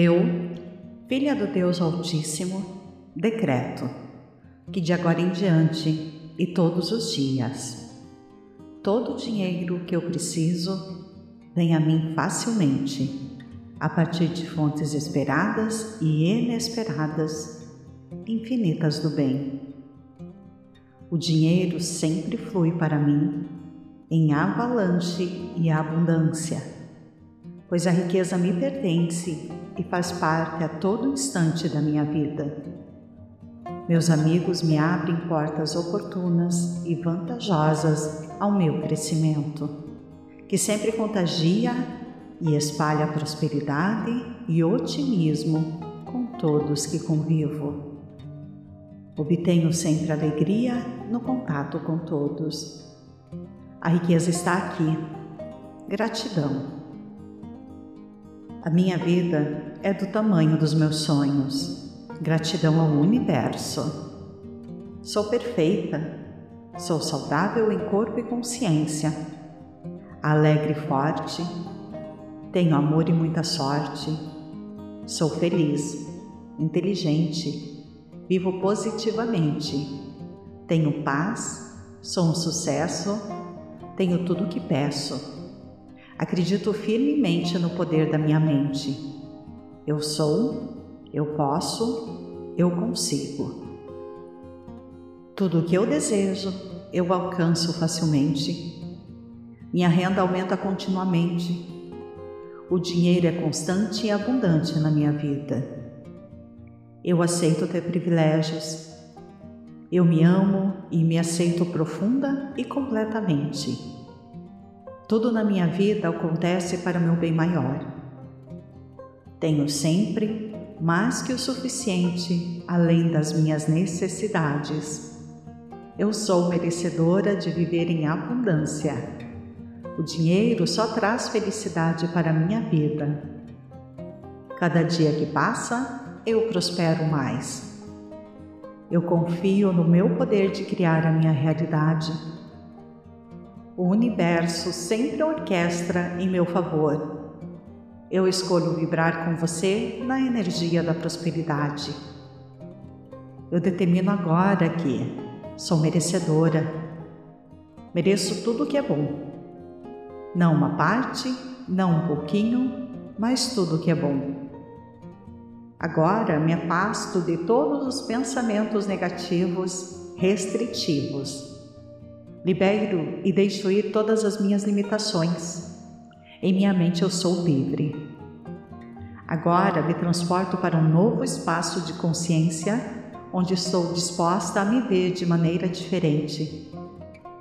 Eu, filha do Deus Altíssimo, decreto que de agora em diante e todos os dias, todo o dinheiro que eu preciso vem a mim facilmente, a partir de fontes esperadas e inesperadas, infinitas do bem. O dinheiro sempre flui para mim em avalanche e abundância, pois a riqueza me pertence e faz parte a todo instante da minha vida. Meus amigos me abrem portas oportunas e vantajosas ao meu crescimento, que sempre contagia e espalha prosperidade e otimismo com todos que convivo. Obtenho sempre alegria no contato com todos. A riqueza está aqui. Gratidão. A minha vida é do tamanho dos meus sonhos. Gratidão ao universo. Sou perfeita. Sou saudável em corpo e consciência. Alegre e forte. Tenho amor e muita sorte. Sou feliz, inteligente. Vivo positivamente. Tenho paz. Sou um sucesso. Tenho tudo o que peço Acredito firmemente no poder da minha mente. Eu sou, eu posso, eu consigo. Tudo o que eu desejo, eu alcanço facilmente. Minha renda aumenta continuamente. O dinheiro é constante e abundante na minha vida. Eu aceito ter privilégios. Eu me amo e me aceito profunda e completamente. Tudo na minha vida acontece para meu bem maior. Tenho sempre mais que o suficiente além das minhas necessidades. Eu sou merecedora de viver em abundância. O dinheiro só traz felicidade para a minha vida. Cada dia que passa, eu prospero mais. Eu confio no meu poder de criar a minha realidade o universo sempre orquestra em meu favor. Eu escolho vibrar com você na energia da prosperidade. Eu determino agora que sou merecedora. Mereço tudo o que é bom. Não uma parte, não um pouquinho, mas tudo o que é bom. Agora me afasto de todos os pensamentos negativos, restritivos Libero e deixo ir todas as minhas limitações. Em minha mente eu sou livre. Agora me transporto para um novo espaço de consciência onde estou disposta a me ver de maneira diferente.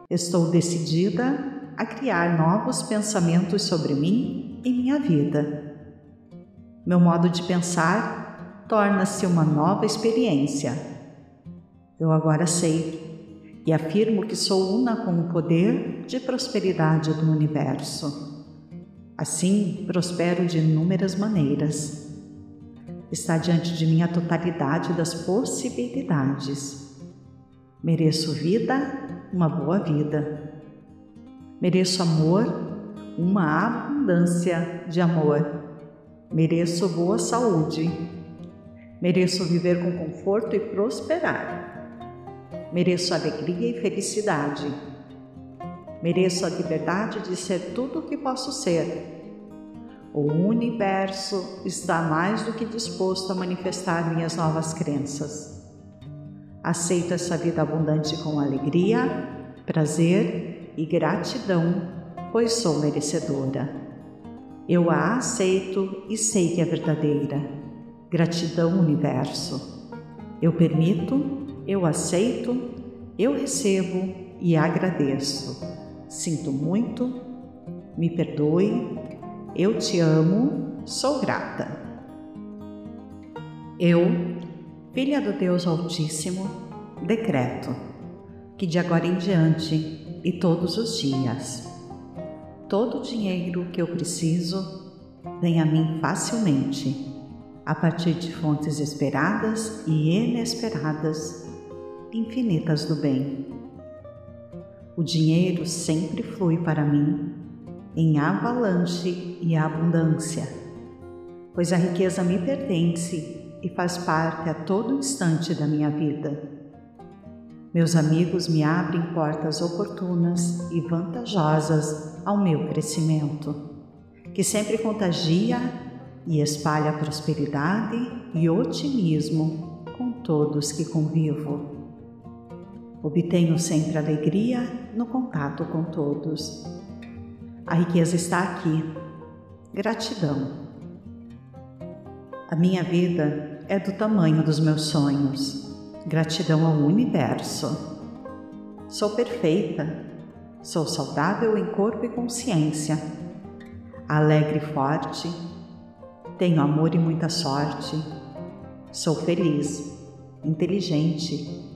Estou decidida a criar novos pensamentos sobre mim e minha vida. Meu modo de pensar torna-se uma nova experiência. Eu agora sei e afirmo que sou una com o poder de prosperidade do universo. Assim, prospero de inúmeras maneiras. Está diante de mim a totalidade das possibilidades. Mereço vida, uma boa vida. Mereço amor, uma abundância de amor. Mereço boa saúde. Mereço viver com conforto e prosperar. Mereço alegria e felicidade. Mereço a liberdade de ser tudo o que posso ser. O universo está mais do que disposto a manifestar minhas novas crenças. Aceito essa vida abundante com alegria, prazer e gratidão, pois sou merecedora. Eu a aceito e sei que é verdadeira. Gratidão, universo. Eu permito eu aceito, eu recebo e agradeço. Sinto muito, me perdoe, eu te amo, sou grata. Eu, filha do Deus Altíssimo, decreto que de agora em diante e todos os dias, todo o dinheiro que eu preciso vem a mim facilmente, a partir de fontes esperadas e inesperadas infinitas do bem. O dinheiro sempre flui para mim em avalanche e abundância, pois a riqueza me pertence e faz parte a todo instante da minha vida. Meus amigos me abrem portas oportunas e vantajosas ao meu crescimento, que sempre contagia e espalha prosperidade e otimismo com todos que convivo. Obtenho sempre alegria no contato com todos. A riqueza está aqui. Gratidão. A minha vida é do tamanho dos meus sonhos. Gratidão ao universo. Sou perfeita. Sou saudável em corpo e consciência. Alegre e forte. Tenho amor e muita sorte. Sou feliz, inteligente.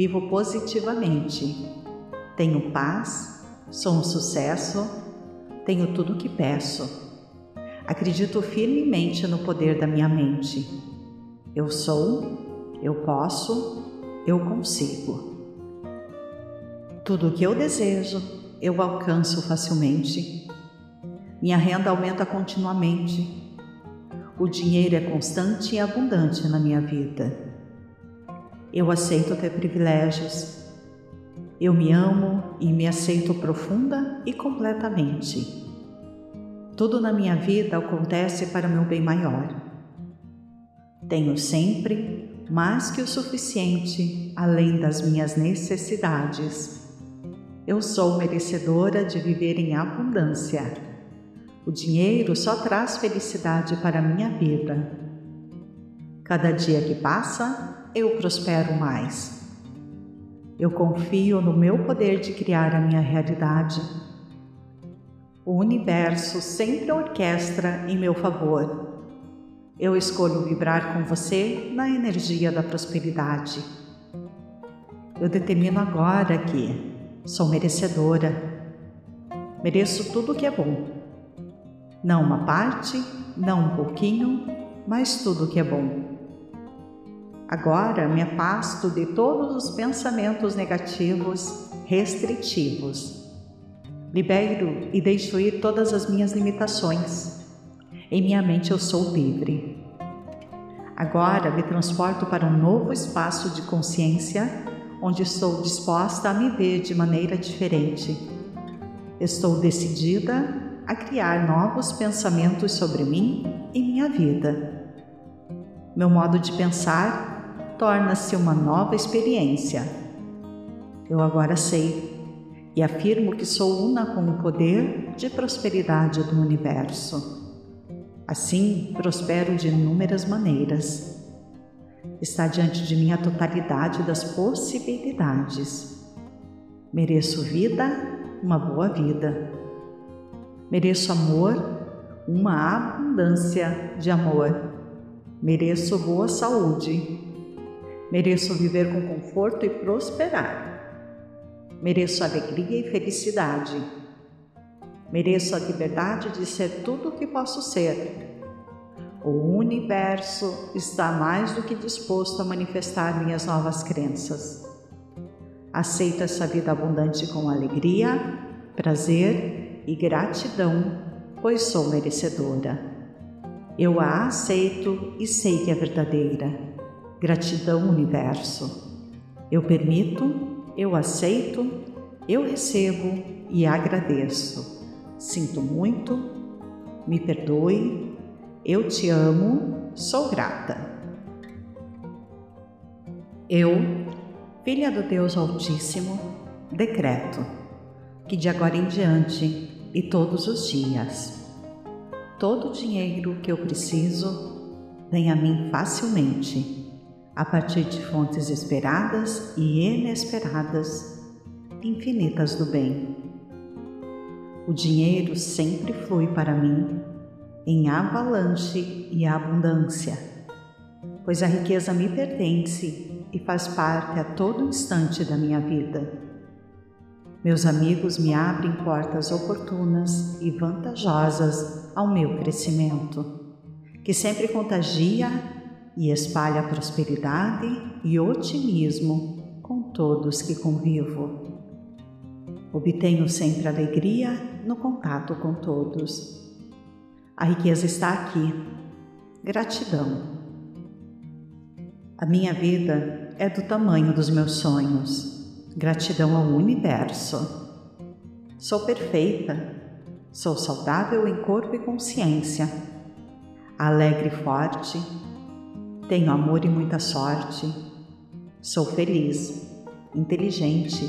Vivo positivamente. Tenho paz. Sou um sucesso. Tenho tudo o que peço. Acredito firmemente no poder da minha mente. Eu sou eu posso, eu consigo. Tudo o que eu desejo, eu alcanço facilmente. Minha renda aumenta continuamente. O dinheiro é constante e abundante na minha vida. Eu aceito ter privilégios. Eu me amo e me aceito profunda e completamente. Tudo na minha vida acontece para meu bem maior. Tenho sempre mais que o suficiente além das minhas necessidades. Eu sou merecedora de viver em abundância. O dinheiro só traz felicidade para a minha vida. Cada dia que passa, eu prospero mais. Eu confio no meu poder de criar a minha realidade. O universo sempre orquestra em meu favor eu escolho vibrar com você na energia da prosperidade. Eu determino agora que sou merecedora. Mereço tudo o que é bom. Não uma parte, não um pouquinho, mas tudo o que é bom. Agora me afasto de todos os pensamentos negativos, restritivos. Libero e deixo ir todas as minhas limitações em minha mente eu sou livre. Agora me transporto para um novo espaço de consciência onde estou disposta a me ver de maneira diferente. Estou decidida a criar novos pensamentos sobre mim e minha vida. Meu modo de pensar torna-se uma nova experiência. Eu agora sei e afirmo que sou una com o poder de prosperidade do universo. Assim, prospero de inúmeras maneiras. Está diante de mim a totalidade das possibilidades. Mereço vida, uma boa vida. Mereço amor, uma abundância de amor. Mereço boa saúde. Mereço viver com conforto e prosperar. Mereço alegria e felicidade Mereço a liberdade de ser tudo o que posso ser. O universo está mais do que disposto a manifestar minhas novas crenças. Aceito essa vida abundante com alegria, prazer e gratidão, pois sou merecedora. Eu a aceito e sei que é verdadeira. Gratidão, universo. Eu permito, eu aceito, eu recebo e agradeço. Sinto muito, me perdoe, eu te amo, sou grata. Eu, filha do Deus Altíssimo, decreto que de agora em diante e todos os dias, todo o dinheiro que eu preciso vem a mim facilmente, a partir de fontes esperadas e inesperadas, infinitas do bem o dinheiro sempre flui para mim em avalanche e abundância, pois a riqueza me pertence e faz parte a todo instante da minha vida. Meus amigos me abrem portas oportunas e vantajosas ao meu crescimento, que sempre contagia e espalha prosperidade e otimismo com todos que convivo. Obtenho sempre alegria no contato com todos. A riqueza está aqui. Gratidão. A minha vida é do tamanho dos meus sonhos. Gratidão ao universo. Sou perfeita. Sou saudável em corpo e consciência. Alegre e forte. Tenho amor e muita sorte. Sou feliz, inteligente.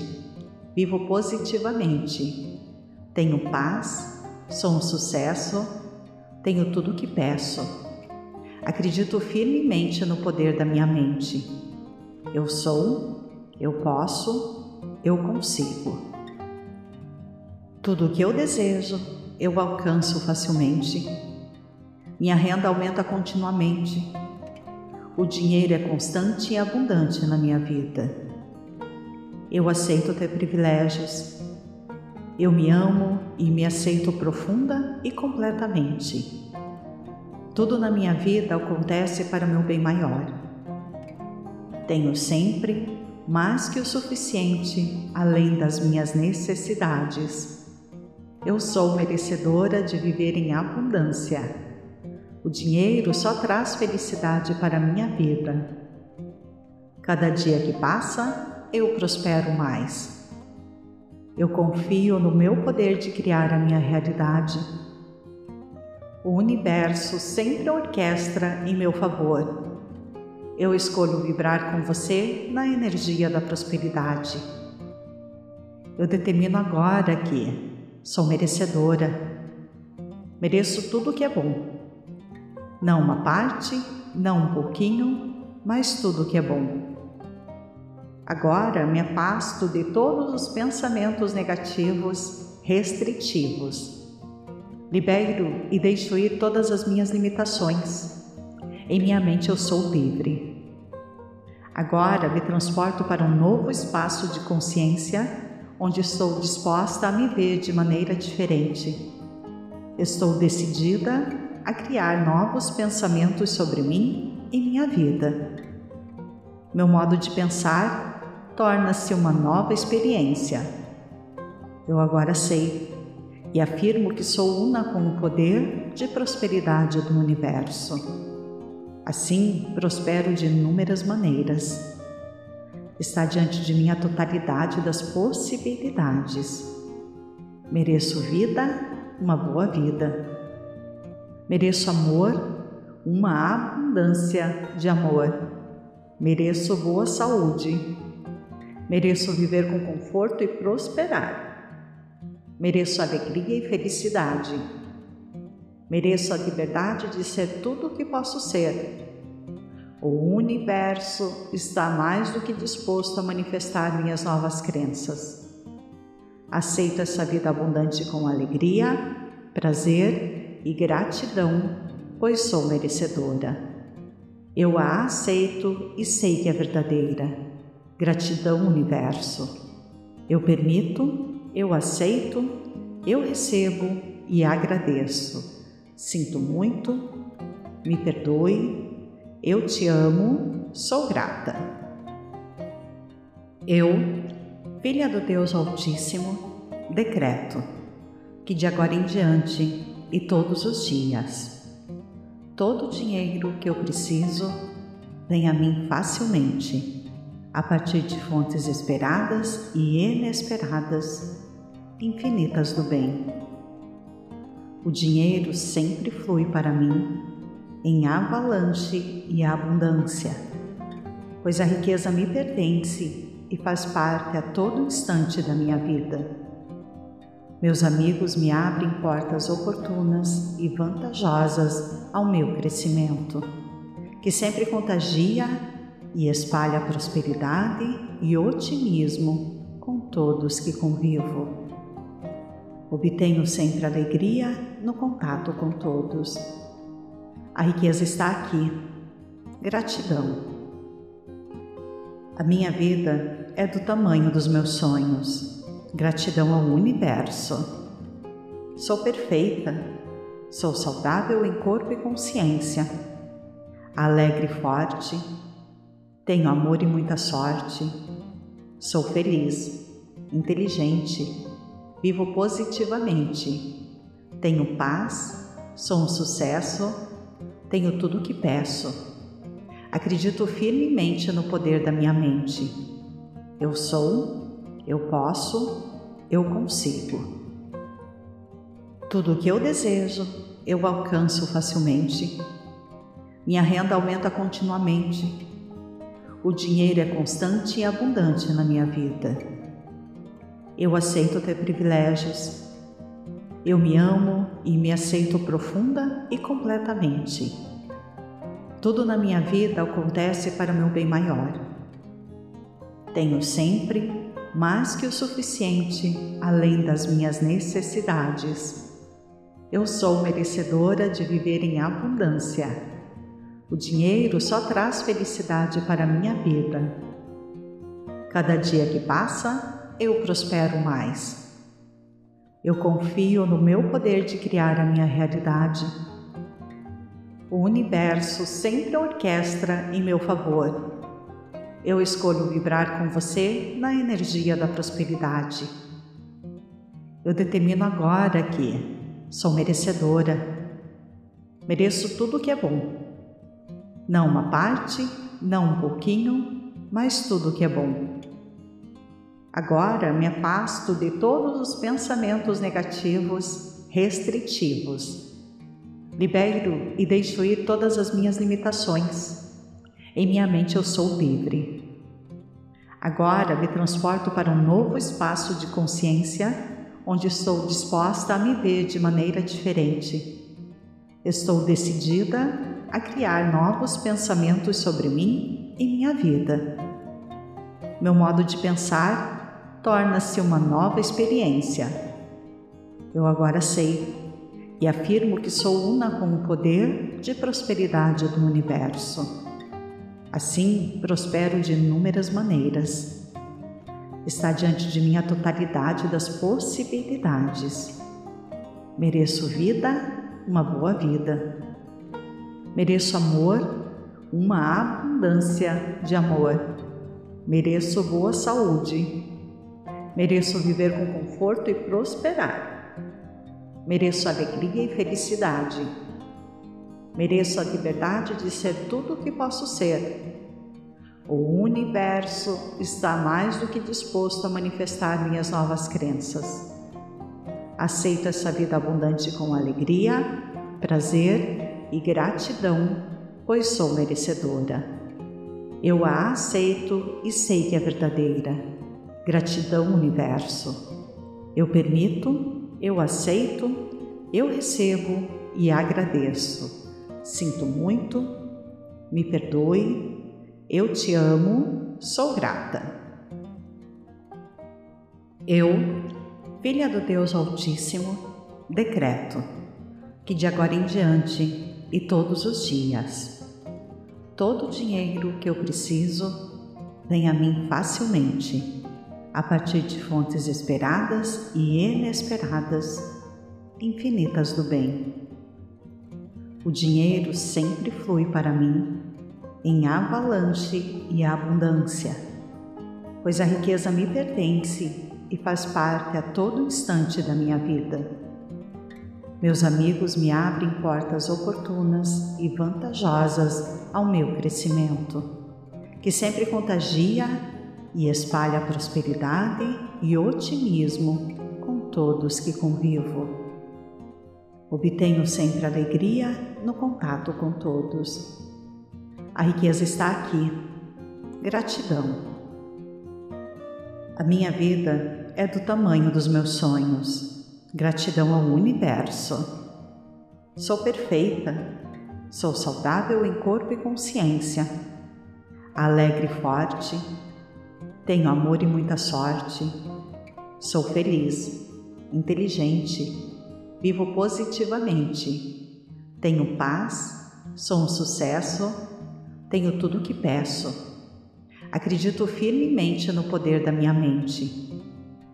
Vivo positivamente. Tenho paz. Sou um sucesso. Tenho tudo o que peço Acredito firmemente no poder da minha mente. Eu sou, eu posso, eu consigo. Tudo o que eu desejo, eu alcanço facilmente. Minha renda aumenta continuamente. O dinheiro é constante e abundante na minha vida. Eu aceito ter privilégios. Eu me amo e me aceito profunda e completamente. Tudo na minha vida acontece para o meu bem maior. Tenho sempre mais que o suficiente além das minhas necessidades. Eu sou merecedora de viver em abundância. O dinheiro só traz felicidade para a minha vida. Cada dia que passa, eu prospero mais. Eu confio no meu poder de criar a minha realidade o universo sempre orquestra em meu favor. Eu escolho vibrar com você na energia da prosperidade. Eu determino agora que sou merecedora. Mereço tudo o que é bom. Não uma parte, não um pouquinho, mas tudo que é bom. Agora me afasto de todos os pensamentos negativos, restritivos Libero e deixo ir todas as minhas limitações. Em minha mente eu sou livre. Agora me transporto para um novo espaço de consciência onde estou disposta a me ver de maneira diferente. Estou decidida a criar novos pensamentos sobre mim e minha vida. Meu modo de pensar torna-se uma nova experiência. Eu agora sei e afirmo que sou una com o poder de prosperidade do universo. Assim, prospero de inúmeras maneiras. Está diante de mim a totalidade das possibilidades. Mereço vida, uma boa vida. Mereço amor, uma abundância de amor. Mereço boa saúde. Mereço viver com conforto e prosperar. Mereço alegria e felicidade. Mereço a liberdade de ser tudo o que posso ser. O universo está mais do que disposto a manifestar minhas novas crenças. Aceito essa vida abundante com alegria, prazer e gratidão, pois sou merecedora. Eu a aceito e sei que é verdadeira. Gratidão, universo. Eu permito eu aceito, eu recebo e agradeço. Sinto muito, me perdoe, eu te amo, sou grata. Eu, filha do Deus Altíssimo, decreto que de agora em diante e todos os dias, todo o dinheiro que eu preciso vem a mim facilmente a partir de fontes esperadas e inesperadas, infinitas do bem. O dinheiro sempre flui para mim em avalanche e abundância, pois a riqueza me pertence e faz parte a todo instante da minha vida. Meus amigos me abrem portas oportunas e vantajosas ao meu crescimento, que sempre contagia e espalha prosperidade e otimismo com todos que convivo. Obtenho sempre alegria no contato com todos. A riqueza está aqui. Gratidão. A minha vida é do tamanho dos meus sonhos. Gratidão ao universo. Sou perfeita. Sou saudável em corpo e consciência. Alegre e forte tenho amor e muita sorte. Sou feliz, inteligente, vivo positivamente. Tenho paz, sou um sucesso, tenho tudo o que peço. Acredito firmemente no poder da minha mente. Eu sou, eu posso, eu consigo. Tudo o que eu desejo, eu alcanço facilmente. Minha renda aumenta continuamente. O dinheiro é constante e abundante na minha vida. Eu aceito ter privilégios. Eu me amo e me aceito profunda e completamente. Tudo na minha vida acontece para o meu bem maior. Tenho sempre mais que o suficiente além das minhas necessidades. Eu sou merecedora de viver em abundância. O dinheiro só traz felicidade para minha vida. Cada dia que passa, eu prospero mais. Eu confio no meu poder de criar a minha realidade. O universo sempre orquestra em meu favor. Eu escolho vibrar com você na energia da prosperidade. Eu determino agora que sou merecedora. Mereço tudo o que é bom não uma parte, não um pouquinho, mas tudo que é bom. Agora me afasto de todos os pensamentos negativos, restritivos. Libero e deixo ir todas as minhas limitações. Em minha mente eu sou livre. Agora me transporto para um novo espaço de consciência onde estou disposta a me ver de maneira diferente. Estou decidida a criar novos pensamentos sobre mim e minha vida. Meu modo de pensar torna-se uma nova experiência. Eu agora sei e afirmo que sou una com o poder de prosperidade do universo. Assim, prospero de inúmeras maneiras. Está diante de mim a totalidade das possibilidades. Mereço vida, uma boa vida. Mereço amor, uma abundância de amor. Mereço boa saúde. Mereço viver com conforto e prosperar. Mereço alegria e felicidade. Mereço a liberdade de ser tudo o que posso ser. O universo está mais do que disposto a manifestar minhas novas crenças. Aceito essa vida abundante com alegria, prazer e gratidão, pois sou merecedora. Eu a aceito e sei que é verdadeira. Gratidão, universo. Eu permito, eu aceito, eu recebo e agradeço. Sinto muito, me perdoe, eu te amo, sou grata. Eu, filha do Deus Altíssimo, decreto que de agora em diante e todos os dias. Todo o dinheiro que eu preciso vem a mim facilmente, a partir de fontes esperadas e inesperadas, infinitas do bem. O dinheiro sempre flui para mim em avalanche e abundância, pois a riqueza me pertence e faz parte a todo instante da minha vida. Meus amigos me abrem portas oportunas e vantajosas ao meu crescimento, que sempre contagia e espalha prosperidade e otimismo com todos que convivo. Obtenho sempre alegria no contato com todos. A riqueza está aqui. Gratidão. A minha vida é do tamanho dos meus sonhos Gratidão ao universo. Sou perfeita, sou saudável em corpo e consciência, alegre e forte, tenho amor e muita sorte, sou feliz, inteligente, vivo positivamente, tenho paz, sou um sucesso, tenho tudo o que peço. Acredito firmemente no poder da minha mente.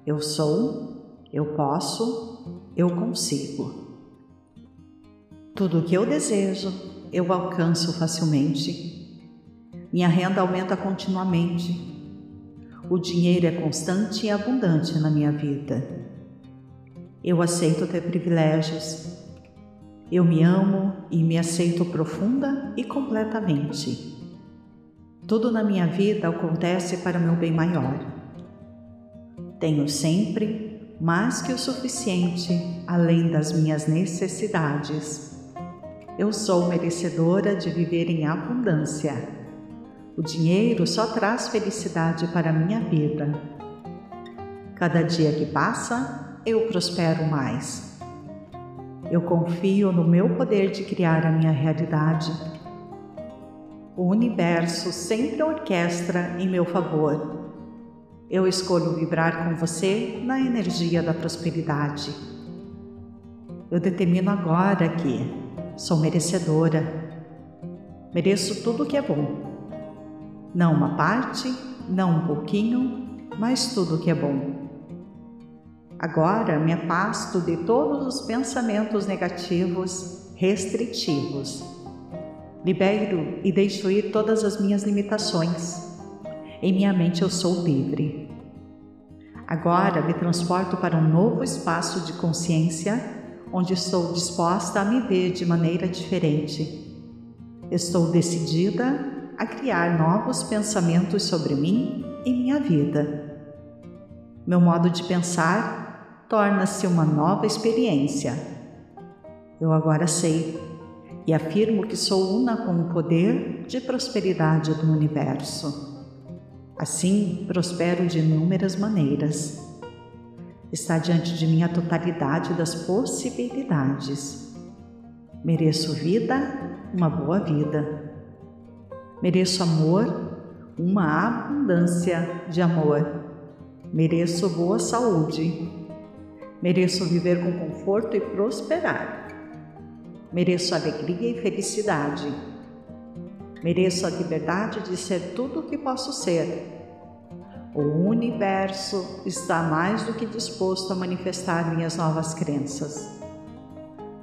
Eu sou eu posso, eu consigo. Tudo o que eu desejo, eu alcanço facilmente. Minha renda aumenta continuamente. O dinheiro é constante e abundante na minha vida. Eu aceito ter privilégios. Eu me amo e me aceito profunda e completamente. Tudo na minha vida acontece para o meu bem maior. Tenho sempre mais que o suficiente além das minhas necessidades. Eu sou merecedora de viver em abundância. O dinheiro só traz felicidade para a minha vida. Cada dia que passa, eu prospero mais. Eu confio no meu poder de criar a minha realidade. O universo sempre orquestra em meu favor. Eu escolho vibrar com você na energia da prosperidade. Eu determino agora que sou merecedora. Mereço tudo que é bom. Não uma parte, não um pouquinho, mas tudo que é bom. Agora me afasto de todos os pensamentos negativos, restritivos. Libero e deixo ir todas as minhas limitações. Em minha mente eu sou livre. Agora me transporto para um novo espaço de consciência onde estou disposta a me ver de maneira diferente. Estou decidida a criar novos pensamentos sobre mim e minha vida. Meu modo de pensar torna-se uma nova experiência. Eu agora sei e afirmo que sou una com o poder de prosperidade do universo. Assim, prospero de inúmeras maneiras. Está diante de mim a totalidade das possibilidades. Mereço vida, uma boa vida. Mereço amor, uma abundância de amor. Mereço boa saúde, Mereço viver com conforto e prosperar. Mereço alegria e felicidade. Mereço a liberdade de ser tudo o que posso ser. O universo está mais do que disposto a manifestar minhas novas crenças.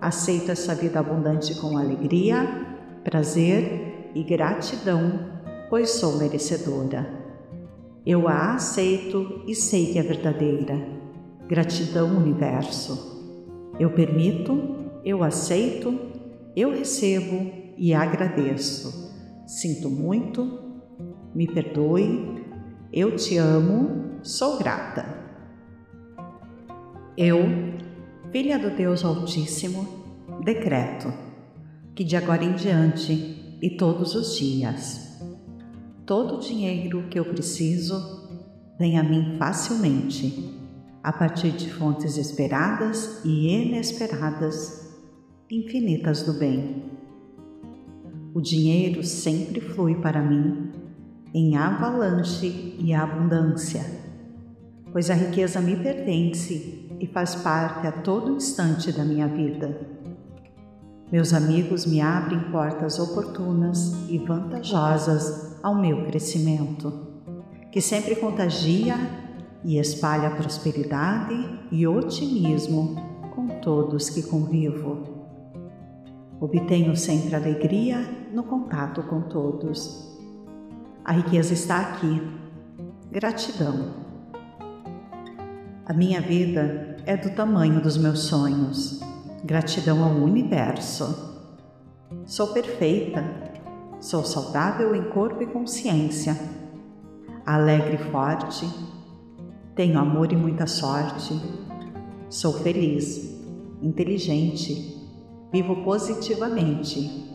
Aceito essa vida abundante com alegria, prazer e gratidão, pois sou merecedora. Eu a aceito e sei que é verdadeira. Gratidão, universo. Eu permito, eu aceito, eu recebo e agradeço. Sinto muito, me perdoe, eu te amo, sou grata. Eu, filha do Deus Altíssimo, decreto que de agora em diante e todos os dias, todo o dinheiro que eu preciso vem a mim facilmente a partir de fontes esperadas e inesperadas, infinitas do bem. O dinheiro sempre flui para mim em avalanche e abundância, pois a riqueza me pertence e faz parte a todo instante da minha vida. Meus amigos me abrem portas oportunas e vantajosas ao meu crescimento, que sempre contagia e espalha prosperidade e otimismo com todos que convivo. Obtenho sempre alegria no contato com todos. A riqueza está aqui. Gratidão. A minha vida é do tamanho dos meus sonhos. Gratidão ao universo. Sou perfeita. Sou saudável em corpo e consciência. Alegre e forte tenho amor e muita sorte. Sou feliz, inteligente, vivo positivamente.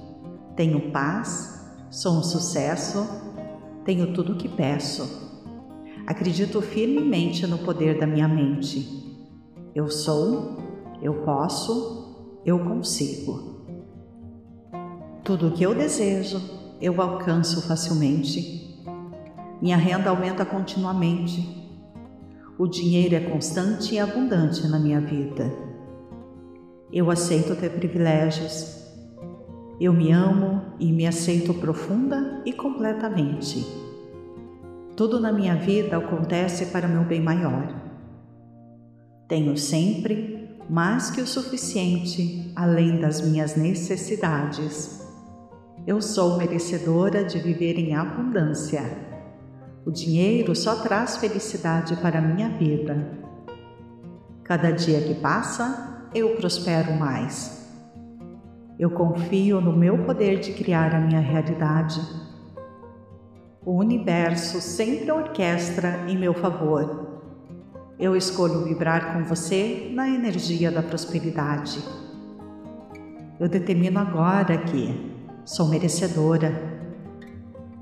Tenho paz, sou um sucesso, tenho tudo o que peço. Acredito firmemente no poder da minha mente. Eu sou, eu posso, eu consigo. Tudo o que eu desejo, eu alcanço facilmente. Minha renda aumenta continuamente o dinheiro é constante e abundante na minha vida. Eu aceito ter privilégios. Eu me amo e me aceito profunda e completamente. Tudo na minha vida acontece para meu bem maior. Tenho sempre mais que o suficiente além das minhas necessidades. Eu sou merecedora de viver em abundância o dinheiro só traz felicidade para a minha vida. Cada dia que passa, eu prospero mais. Eu confio no meu poder de criar a minha realidade. O universo sempre orquestra em meu favor. Eu escolho vibrar com você na energia da prosperidade. Eu determino agora que sou merecedora.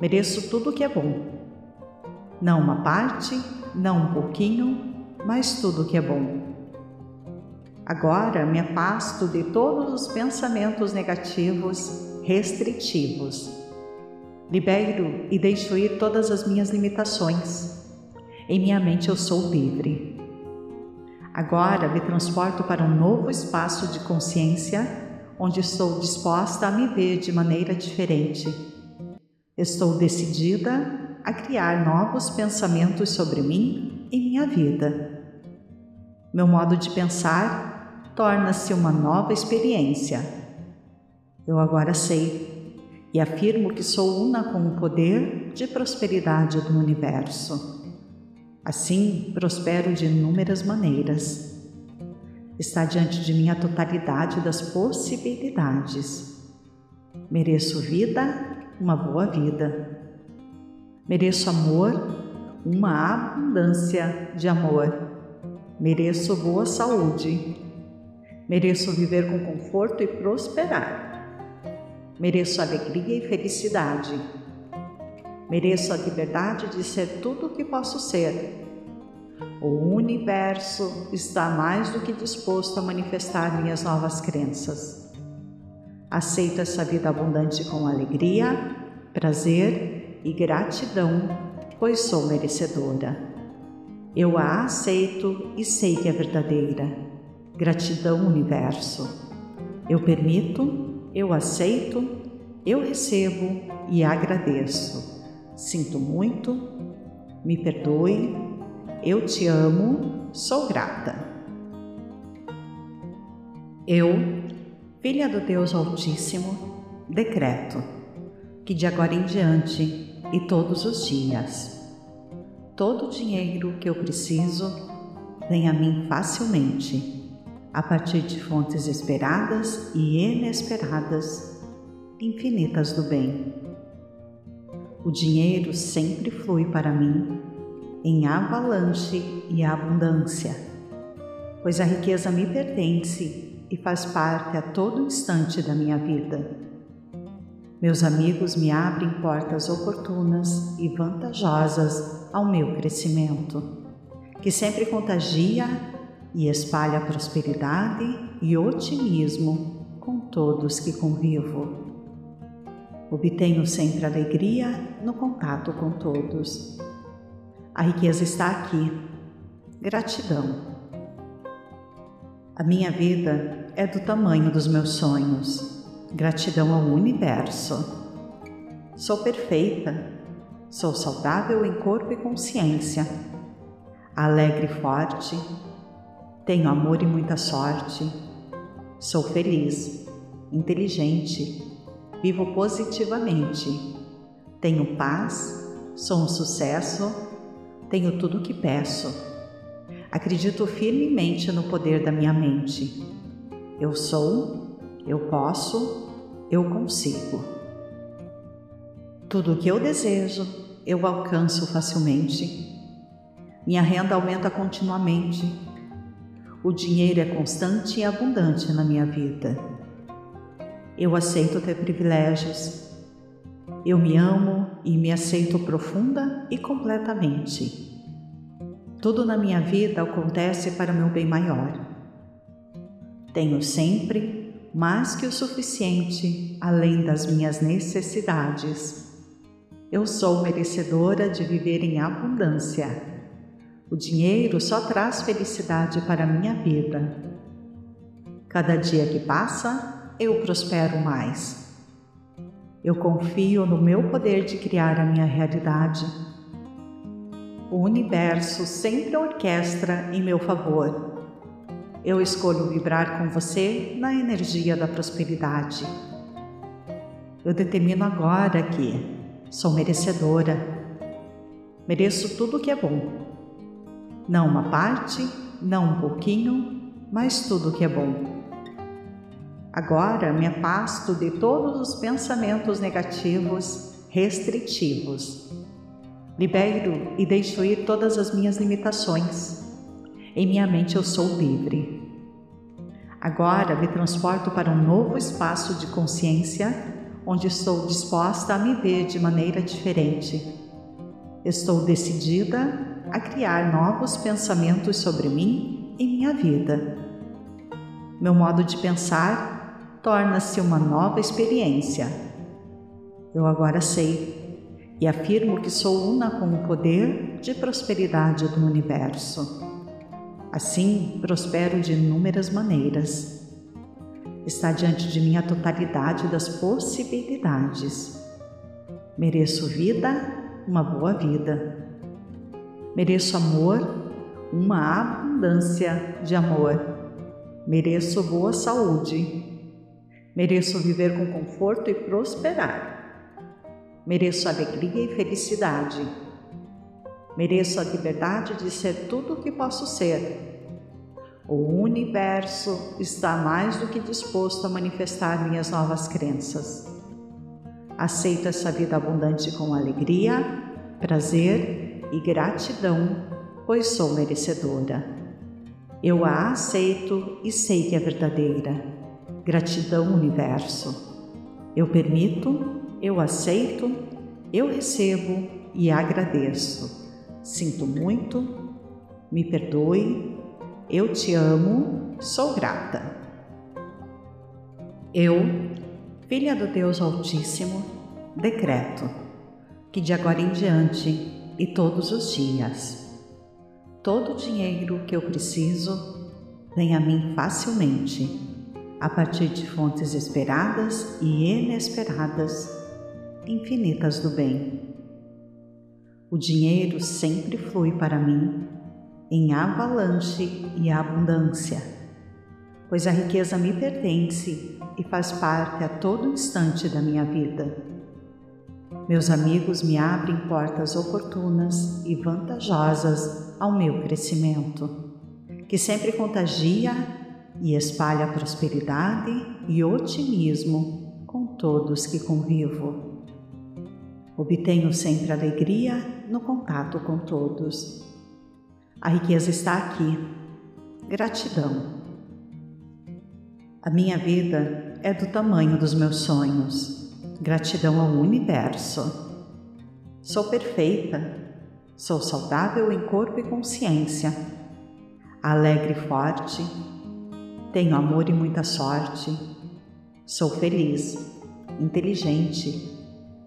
Mereço tudo o que é bom. Não uma parte, não um pouquinho, mas tudo que é bom. Agora me afasto de todos os pensamentos negativos, restritivos. Libero e deixo ir todas as minhas limitações. Em minha mente eu sou livre. Agora me transporto para um novo espaço de consciência onde estou disposta a me ver de maneira diferente. Estou decidida a criar novos pensamentos sobre mim e minha vida. Meu modo de pensar torna-se uma nova experiência. Eu agora sei e afirmo que sou una com o poder de prosperidade do universo. Assim, prospero de inúmeras maneiras. Está diante de mim a totalidade das possibilidades. Mereço vida, uma boa vida. Mereço amor, uma abundância de amor. Mereço boa saúde, Mereço viver com conforto e prosperar. Mereço alegria e felicidade. Mereço a liberdade de ser tudo o que posso ser. O universo está mais do que disposto a manifestar minhas novas crenças. Aceito essa vida abundante com alegria, prazer e gratidão, pois sou merecedora. Eu a aceito e sei que é verdadeira. Gratidão, universo. Eu permito, eu aceito, eu recebo e agradeço. Sinto muito, me perdoe, eu te amo, sou grata. Eu, filha do Deus Altíssimo, decreto que de agora em diante e todos os dias, todo o dinheiro que eu preciso vem a mim facilmente a partir de fontes esperadas e inesperadas, infinitas do bem. O dinheiro sempre flui para mim em avalanche e abundância, pois a riqueza me pertence e faz parte a todo instante da minha vida. Meus amigos me abrem portas oportunas e vantajosas ao meu crescimento, que sempre contagia e espalha prosperidade e otimismo com todos que convivo. Obtenho sempre alegria no contato com todos. A riqueza está aqui. Gratidão. A minha vida é do tamanho dos meus sonhos. Gratidão ao universo. Sou perfeita. Sou saudável em corpo e consciência. Alegre e forte tenho amor e muita sorte. Sou feliz, inteligente, vivo positivamente. Tenho paz, sou um sucesso, tenho tudo o que peço. Acredito firmemente no poder da minha mente. Eu sou, eu posso, eu consigo. Tudo o que eu desejo, eu alcanço facilmente. Minha renda aumenta continuamente o dinheiro é constante e abundante na minha vida. Eu aceito ter privilégios. Eu me amo e me aceito profunda e completamente. Tudo na minha vida acontece para meu bem maior. Tenho sempre mais que o suficiente além das minhas necessidades. Eu sou merecedora de viver em abundância o dinheiro só traz felicidade para a minha vida. Cada dia que passa, eu prospero mais. Eu confio no meu poder de criar a minha realidade. O universo sempre orquestra em meu favor. Eu escolho vibrar com você na energia da prosperidade. Eu determino agora que sou merecedora. Mereço tudo o que é bom não uma parte, não um pouquinho, mas tudo que é bom. Agora me afasto de todos os pensamentos negativos, restritivos. Libero e deixo ir todas as minhas limitações. Em minha mente eu sou livre. Agora me transporto para um novo espaço de consciência onde estou disposta a me ver de maneira diferente. Estou decidida a criar novos pensamentos sobre mim e minha vida. Meu modo de pensar torna-se uma nova experiência. Eu agora sei e afirmo que sou una com o poder de prosperidade do universo. Assim, prospero de inúmeras maneiras. Está diante de mim a totalidade das possibilidades. Mereço vida, uma boa vida. Mereço amor, uma abundância de amor. Mereço boa saúde, Mereço viver com conforto e prosperar. Mereço alegria e felicidade. Mereço a liberdade de ser tudo o que posso ser. O universo está mais do que disposto a manifestar minhas novas crenças. Aceito essa vida abundante com alegria, prazer e gratidão, pois sou merecedora. Eu a aceito e sei que é verdadeira. Gratidão, universo. Eu permito, eu aceito, eu recebo e agradeço. Sinto muito, me perdoe, eu te amo, sou grata. Eu, filha do Deus Altíssimo, decreto que de agora em diante e todos os dias, todo o dinheiro que eu preciso vem a mim facilmente a partir de fontes esperadas e inesperadas, infinitas do bem. O dinheiro sempre flui para mim em avalanche e abundância, pois a riqueza me pertence e faz parte a todo instante da minha vida. Meus amigos me abrem portas oportunas e vantajosas ao meu crescimento, que sempre contagia e espalha prosperidade e otimismo com todos que convivo. Obtenho sempre alegria no contato com todos. A riqueza está aqui. Gratidão. A minha vida é do tamanho dos meus sonhos. Gratidão ao universo. Sou perfeita. Sou saudável em corpo e consciência. Alegre e forte tenho amor e muita sorte. Sou feliz, inteligente,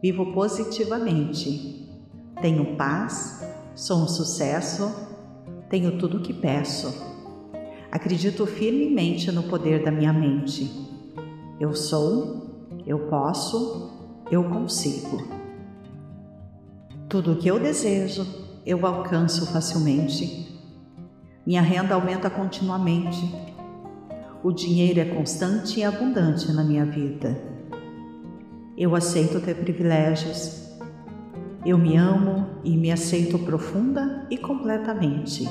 vivo positivamente. Tenho paz, sou um sucesso, tenho tudo o que peço. Acredito firmemente no poder da minha mente. Eu sou, eu posso, eu consigo. Tudo o que eu desejo, eu alcanço facilmente. Minha renda aumenta continuamente o dinheiro é constante e abundante na minha vida. Eu aceito ter privilégios. Eu me amo e me aceito profunda e completamente.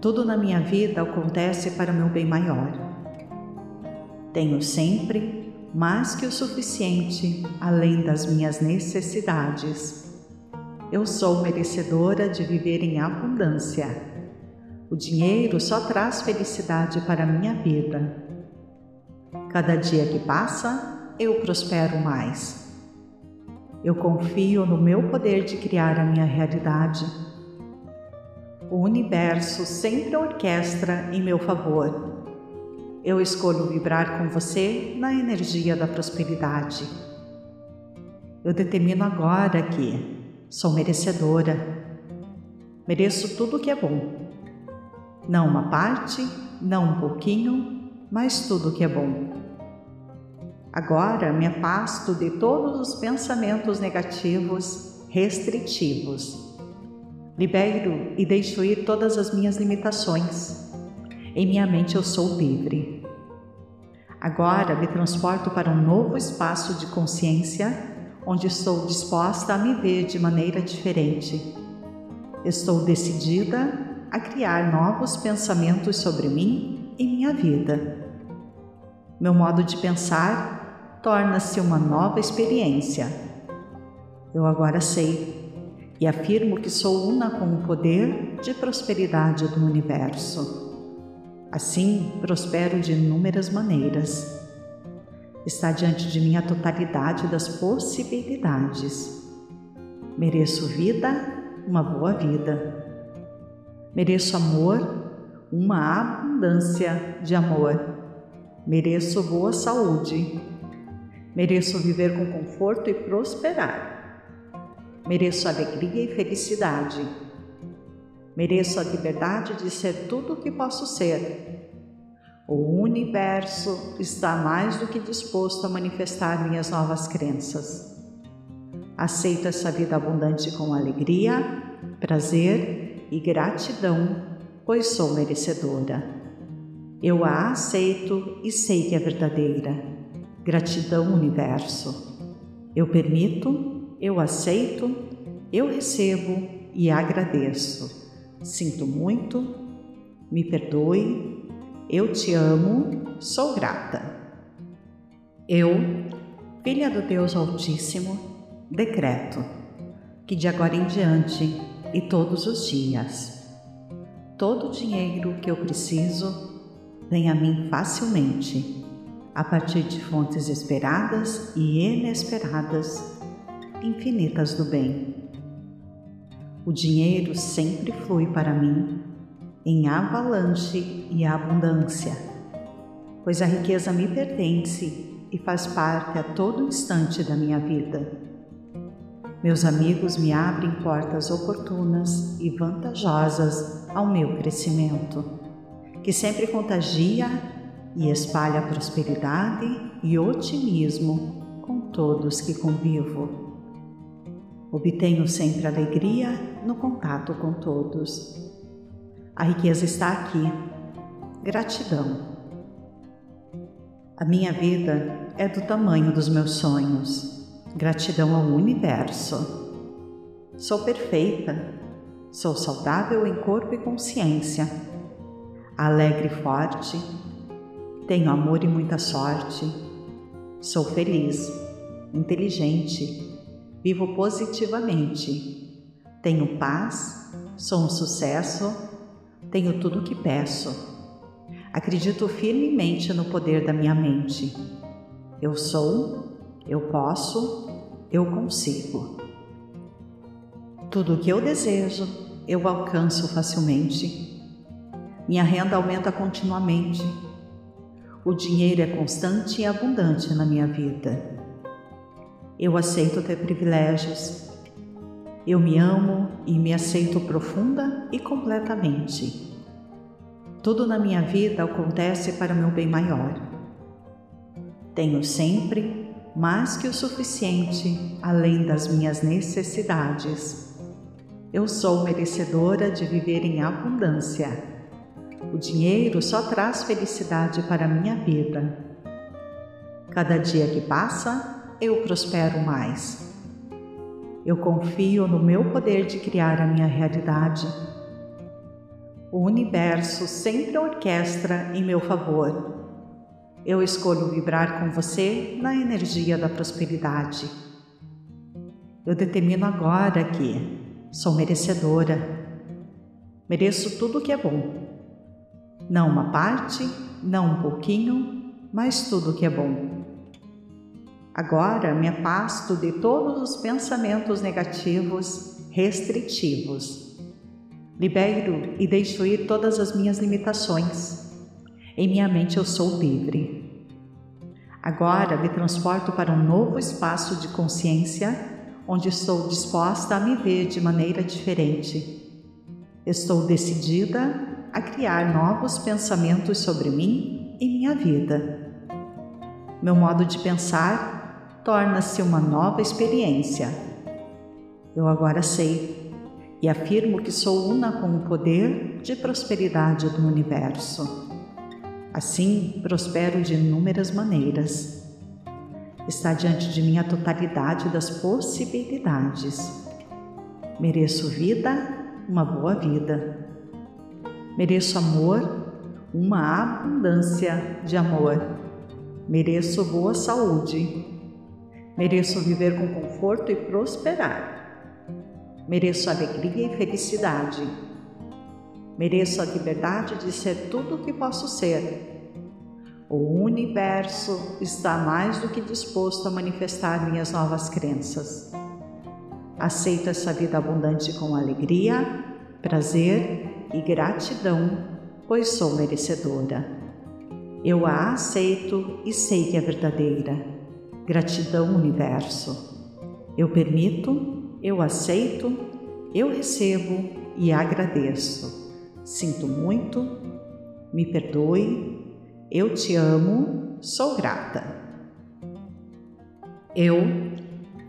Tudo na minha vida acontece para o meu bem maior. Tenho sempre mais que o suficiente além das minhas necessidades. Eu sou merecedora de viver em abundância o dinheiro só traz felicidade para a minha vida. Cada dia que passa, eu prospero mais. Eu confio no meu poder de criar a minha realidade. O universo sempre orquestra em meu favor. Eu escolho vibrar com você na energia da prosperidade. Eu determino agora que sou merecedora. Mereço tudo o que é bom não uma parte, não um pouquinho, mas tudo que é bom. Agora me afasto de todos os pensamentos negativos, restritivos. Libero e deixo ir todas as minhas limitações. Em minha mente eu sou livre. Agora me transporto para um novo espaço de consciência onde estou disposta a me ver de maneira diferente. Estou decidida a criar novos pensamentos sobre mim e minha vida. Meu modo de pensar torna-se uma nova experiência. Eu agora sei e afirmo que sou una com o poder de prosperidade do universo. Assim, prospero de inúmeras maneiras. Está diante de mim a totalidade das possibilidades. Mereço vida, uma boa vida. Mereço amor, uma abundância de amor. Mereço boa saúde. Mereço viver com conforto e prosperar. Mereço alegria e felicidade. Mereço a liberdade de ser tudo o que posso ser. O universo está mais do que disposto a manifestar minhas novas crenças. Aceito essa vida abundante com alegria, prazer e gratidão, pois sou merecedora. Eu a aceito e sei que é verdadeira. Gratidão, universo. Eu permito, eu aceito, eu recebo e agradeço. Sinto muito, me perdoe, eu te amo, sou grata. Eu, filha do Deus Altíssimo, decreto que de agora em diante e todos os dias, todo o dinheiro que eu preciso vem a mim facilmente, a partir de fontes esperadas e inesperadas, infinitas do bem. O dinheiro sempre flui para mim em avalanche e abundância, pois a riqueza me pertence e faz parte a todo instante da minha vida. Meus amigos me abrem portas oportunas e vantajosas ao meu crescimento que sempre contagia e espalha prosperidade e otimismo com todos que convivo. Obtenho sempre alegria no contato com todos. A riqueza está aqui. Gratidão. A minha vida é do tamanho dos meus sonhos. Gratidão ao universo. Sou perfeita. Sou saudável em corpo e consciência alegre e forte, tenho amor e muita sorte, sou feliz, inteligente, vivo positivamente, tenho paz, sou um sucesso, tenho tudo o que peço. Acredito firmemente no poder da minha mente. Eu sou, eu posso, eu consigo. Tudo o que eu desejo, eu alcanço facilmente minha renda aumenta continuamente. O dinheiro é constante e abundante na minha vida. Eu aceito ter privilégios. Eu me amo e me aceito profunda e completamente. Tudo na minha vida acontece para meu bem maior. Tenho sempre mais que o suficiente além das minhas necessidades. Eu sou merecedora de viver em abundância o dinheiro só traz felicidade para minha vida. Cada dia que passa, eu prospero mais. Eu confio no meu poder de criar a minha realidade. O universo sempre orquestra em meu favor. Eu escolho vibrar com você na energia da prosperidade. Eu determino agora que sou merecedora. Mereço tudo o que é bom não uma parte, não um pouquinho, mas tudo que é bom. Agora me afasto de todos os pensamentos negativos, restritivos. Libero e deixo ir todas as minhas limitações. Em minha mente eu sou livre. Agora me transporto para um novo espaço de consciência onde estou disposta a me ver de maneira diferente. Estou decidida a criar novos pensamentos sobre mim e minha vida. Meu modo de pensar torna-se uma nova experiência. Eu agora sei e afirmo que sou una com o poder de prosperidade do universo. Assim, prospero de inúmeras maneiras. Está diante de mim a totalidade das possibilidades. Mereço vida, uma boa vida Mereço amor, uma abundância de amor. Mereço boa saúde. Mereço viver com conforto e prosperar. Mereço alegria e felicidade. Mereço a liberdade de ser tudo o que posso ser. O universo está mais do que disposto a manifestar minhas novas crenças. Aceito essa vida abundante com alegria, prazer e gratidão, pois sou merecedora. Eu a aceito e sei que é verdadeira. Gratidão, universo. Eu permito, eu aceito, eu recebo e agradeço. Sinto muito, me perdoe, eu te amo, sou grata. Eu,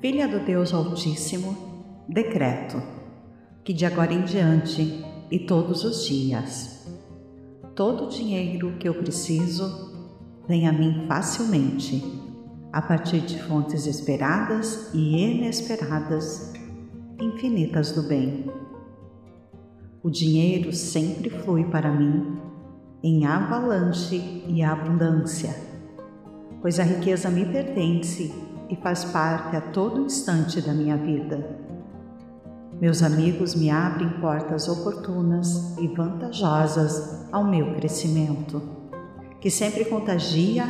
filha do Deus Altíssimo, decreto que de agora em diante e todos os dias todo o dinheiro que eu preciso vem a mim facilmente, a partir de fontes esperadas e inesperadas, infinitas do bem. O dinheiro sempre flui para mim em avalanche e abundância, pois a riqueza me pertence e faz parte a todo instante da minha vida. Meus amigos me abrem portas oportunas e vantajosas ao meu crescimento, que sempre contagia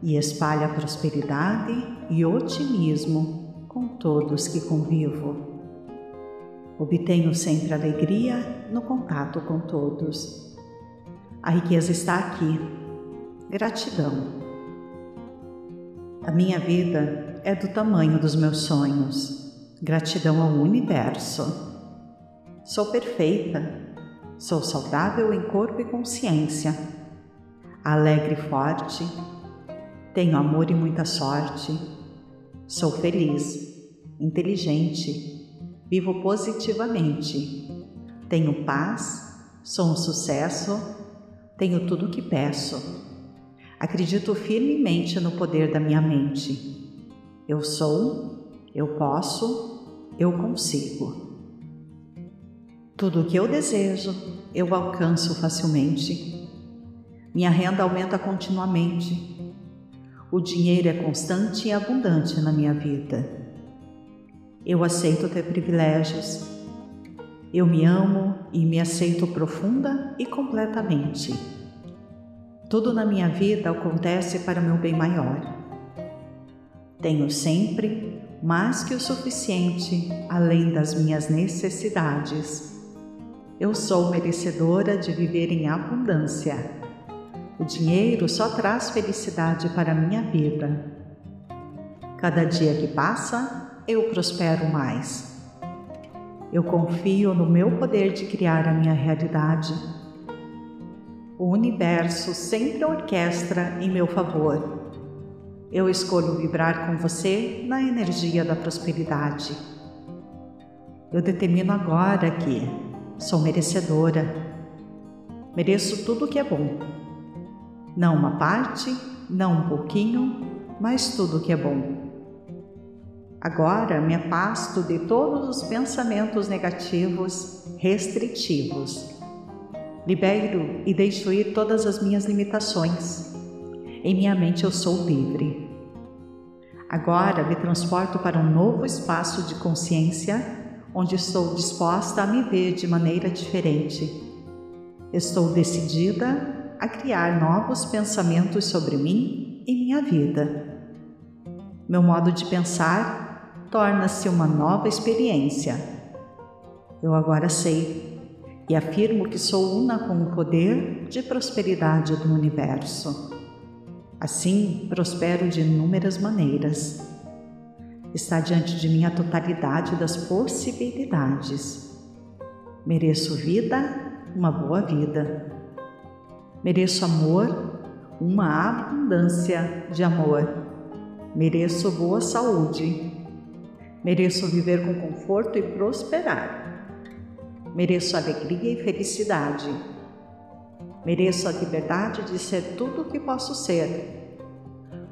e espalha prosperidade e otimismo com todos que convivo. Obtenho sempre alegria no contato com todos. A riqueza está aqui. Gratidão. A minha vida é do tamanho dos meus sonhos Gratidão ao universo. Sou perfeita, sou saudável em corpo e consciência, alegre e forte, tenho amor e muita sorte, sou feliz, inteligente, vivo positivamente, tenho paz, sou um sucesso, tenho tudo o que peço. Acredito firmemente no poder da minha mente. Eu sou eu posso, eu consigo. Tudo o que eu desejo, eu alcanço facilmente. Minha renda aumenta continuamente. O dinheiro é constante e abundante na minha vida. Eu aceito ter privilégios. Eu me amo e me aceito profunda e completamente. Tudo na minha vida acontece para meu bem maior. Tenho sempre mais que o suficiente além das minhas necessidades. Eu sou merecedora de viver em abundância. O dinheiro só traz felicidade para a minha vida. Cada dia que passa, eu prospero mais. Eu confio no meu poder de criar a minha realidade. O universo sempre orquestra em meu favor eu escolho vibrar com você na energia da prosperidade. Eu determino agora que sou merecedora. Mereço tudo o que é bom. Não uma parte, não um pouquinho, mas tudo o que é bom. Agora me afasto de todos os pensamentos negativos, restritivos. Libero e deixo ir todas as minhas limitações em minha mente eu sou livre. Agora me transporto para um novo espaço de consciência onde estou disposta a me ver de maneira diferente. Estou decidida a criar novos pensamentos sobre mim e minha vida. Meu modo de pensar torna-se uma nova experiência. Eu agora sei e afirmo que sou una com o poder de prosperidade do universo. Assim, prospero de inúmeras maneiras. Está diante de mim a totalidade das possibilidades. Mereço vida, uma boa vida. Mereço amor, uma abundância de amor. Mereço boa saúde. Mereço viver com conforto e prosperar. Mereço alegria e felicidade Mereço a liberdade de ser tudo o que posso ser.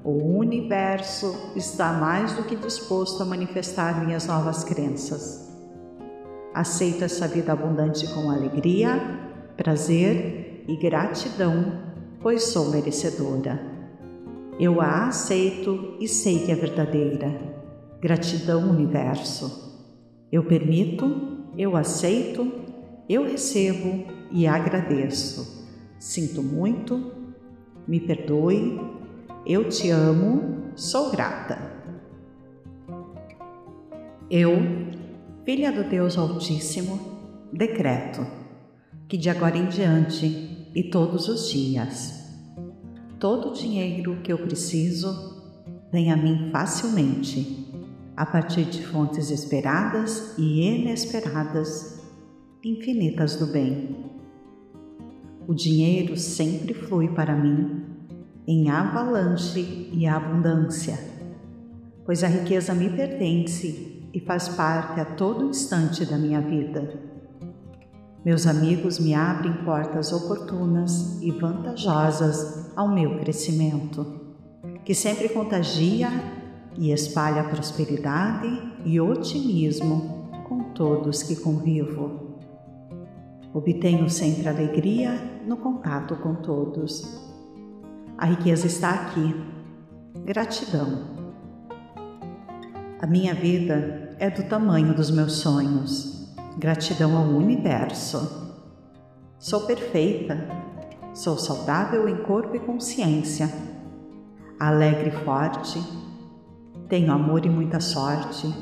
O universo está mais do que disposto a manifestar minhas novas crenças. Aceito essa vida abundante com alegria, prazer e gratidão, pois sou merecedora. Eu a aceito e sei que é verdadeira. Gratidão, universo. Eu permito, eu aceito, eu recebo e agradeço. Sinto muito, me perdoe, eu te amo, sou grata. Eu, filha do Deus Altíssimo, decreto que de agora em diante e todos os dias, todo o dinheiro que eu preciso vem a mim facilmente, a partir de fontes esperadas e inesperadas, infinitas do bem. O dinheiro sempre flui para mim em avalanche e abundância, pois a riqueza me pertence e faz parte a todo instante da minha vida. Meus amigos me abrem portas oportunas e vantajosas ao meu crescimento, que sempre contagia e espalha prosperidade e otimismo com todos que convivo. Obtenho sempre alegria no contato com todos. A riqueza está aqui. Gratidão. A minha vida é do tamanho dos meus sonhos. Gratidão ao universo. Sou perfeita. Sou saudável em corpo e consciência. Alegre e forte. Tenho amor e muita sorte.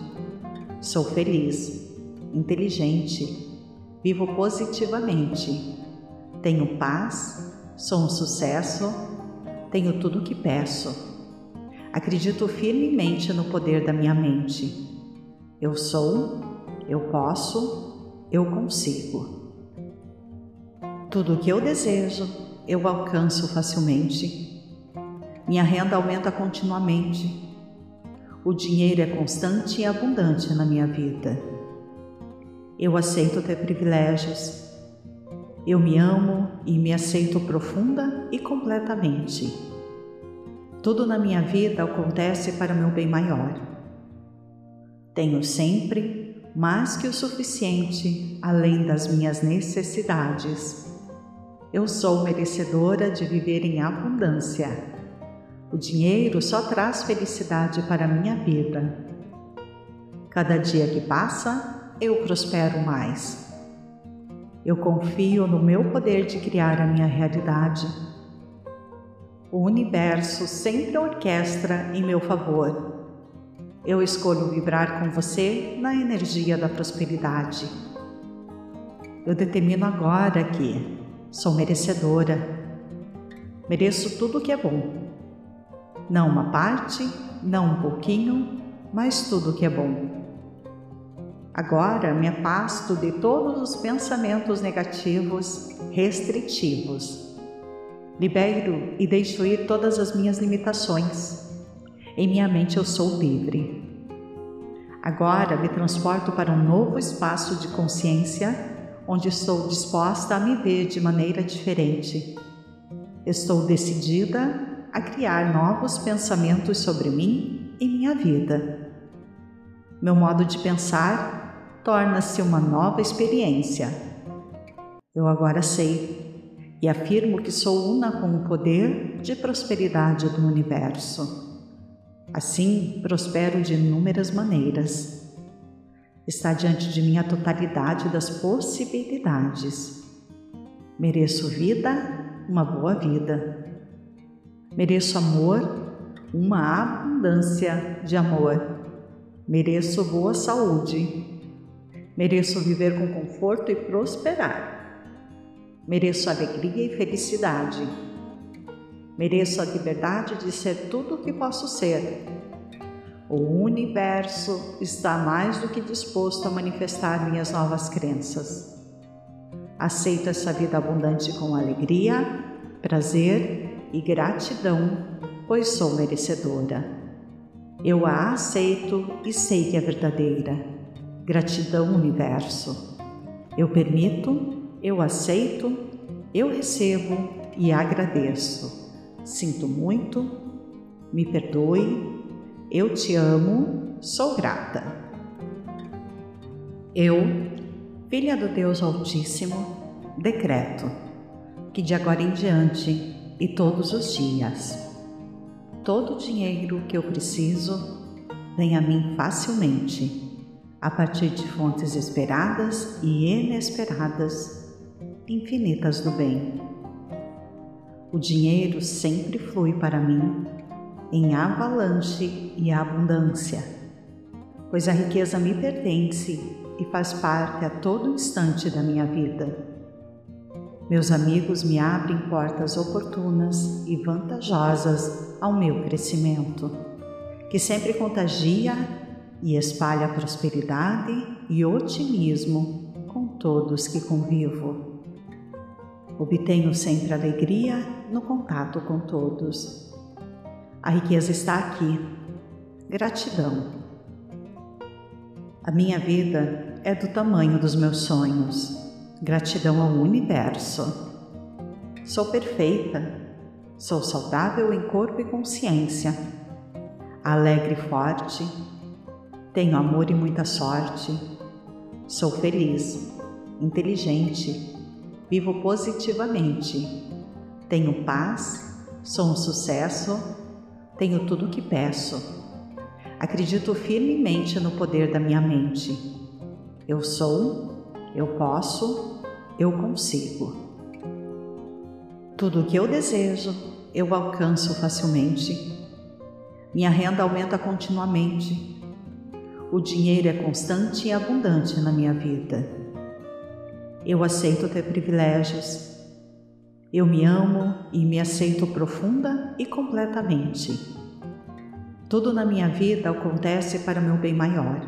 Sou feliz, inteligente. Vivo positivamente. Tenho paz. Sou um sucesso. Tenho tudo o que peço Acredito firmemente no poder da minha mente. Eu sou, eu posso, eu consigo. Tudo o que eu desejo, eu alcanço facilmente. Minha renda aumenta continuamente. O dinheiro é constante e abundante na minha vida. Eu aceito ter privilégios. Eu me amo e me aceito profunda e completamente. Tudo na minha vida acontece para meu bem maior. Tenho sempre mais que o suficiente além das minhas necessidades. Eu sou merecedora de viver em abundância. O dinheiro só traz felicidade para a minha vida. Cada dia que passa, eu prospero mais. Eu confio no meu poder de criar a minha realidade o universo sempre orquestra em meu favor. Eu escolho vibrar com você na energia da prosperidade. Eu determino agora que sou merecedora. Mereço tudo o que é bom. Não uma parte, não um pouquinho, mas tudo o que é bom. Agora me afasto de todos os pensamentos negativos, restritivos Libero e deixo ir todas as minhas limitações. Em minha mente eu sou livre. Agora me transporto para um novo espaço de consciência onde estou disposta a me ver de maneira diferente. Estou decidida a criar novos pensamentos sobre mim e minha vida. Meu modo de pensar torna-se uma nova experiência. Eu agora sei e afirmo que sou una com o poder de prosperidade do universo. Assim, prospero de inúmeras maneiras. Está diante de mim a totalidade das possibilidades. Mereço vida, uma boa vida. Mereço amor, uma abundância de amor. Mereço boa saúde. Mereço viver com conforto e prosperar. Mereço alegria e felicidade. Mereço a liberdade de ser tudo o que posso ser. O universo está mais do que disposto a manifestar minhas novas crenças. Aceito essa vida abundante com alegria, prazer e gratidão, pois sou merecedora. Eu a aceito e sei que é verdadeira. Gratidão, universo. Eu permito eu aceito, eu recebo e agradeço. Sinto muito, me perdoe, eu te amo, sou grata. Eu, filha do Deus Altíssimo, decreto que de agora em diante e todos os dias, todo o dinheiro que eu preciso vem a mim facilmente, a partir de fontes esperadas e inesperadas, infinitas do bem. O dinheiro sempre flui para mim em avalanche e abundância, pois a riqueza me pertence e faz parte a todo instante da minha vida. Meus amigos me abrem portas oportunas e vantajosas ao meu crescimento, que sempre contagia e espalha prosperidade e otimismo com todos que convivo. Obtenho sempre alegria no contato com todos. A riqueza está aqui. Gratidão. A minha vida é do tamanho dos meus sonhos Gratidão ao universo. Sou perfeita, sou saudável em corpo e consciência, alegre e forte, tenho amor e muita sorte, sou feliz, inteligente, vivo positivamente, tenho paz, sou um sucesso, tenho tudo o que peço. Acredito firmemente no poder da minha mente. Eu sou eu posso, eu consigo. Tudo o que eu desejo, eu alcanço facilmente. Minha renda aumenta continuamente. O dinheiro é constante e abundante na minha vida. Eu aceito ter privilégios. Eu me amo e me aceito profunda e completamente. Tudo na minha vida acontece para meu bem maior.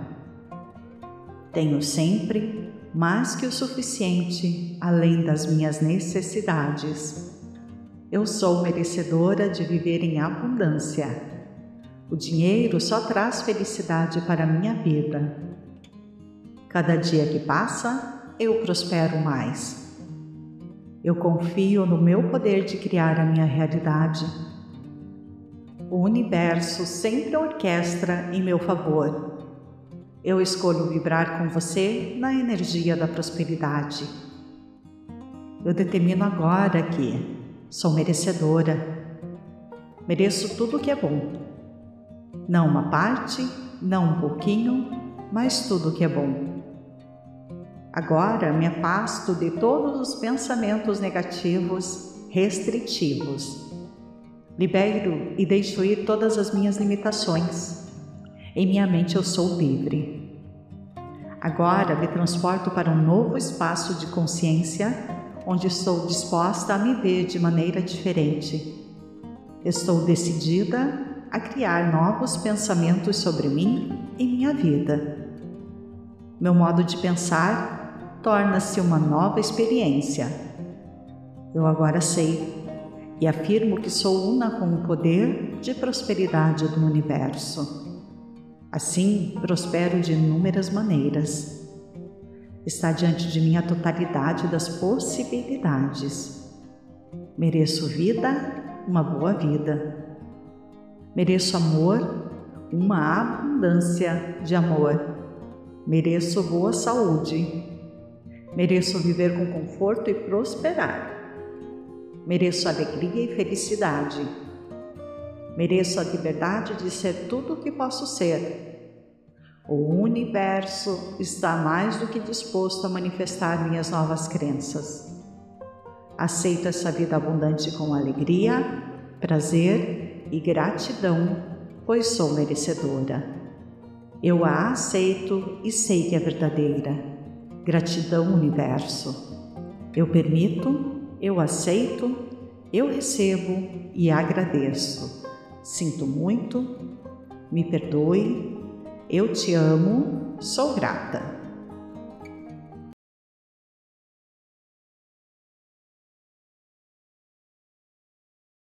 Tenho sempre mais que o suficiente além das minhas necessidades. Eu sou merecedora de viver em abundância. O dinheiro só traz felicidade para minha vida. Cada dia que passa, eu prospero mais. Eu confio no meu poder de criar a minha realidade. O universo sempre orquestra em meu favor eu escolho vibrar com você na energia da prosperidade. Eu determino agora que sou merecedora. Mereço tudo o que é bom. Não uma parte, não um pouquinho, mas tudo que é bom. Agora me afasto de todos os pensamentos negativos, restritivos. Libero e deixo ir todas as minhas limitações em minha mente eu sou livre. Agora me transporto para um novo espaço de consciência onde estou disposta a me ver de maneira diferente. Estou decidida a criar novos pensamentos sobre mim e minha vida. Meu modo de pensar torna-se uma nova experiência. Eu agora sei e afirmo que sou una com o poder de prosperidade do universo. Assim, prospero de inúmeras maneiras. Está diante de mim a totalidade das possibilidades. Mereço vida, uma boa vida. Mereço amor, uma abundância de amor. Mereço boa saúde. Mereço viver com conforto e prosperar. Mereço alegria e felicidade Mereço a liberdade de ser tudo o que posso ser. O universo está mais do que disposto a manifestar minhas novas crenças. Aceito essa vida abundante com alegria, prazer e gratidão, pois sou merecedora. Eu a aceito e sei que é verdadeira. Gratidão, universo. Eu permito, eu aceito, eu recebo e agradeço. Sinto muito, me perdoe, eu te amo, sou grata.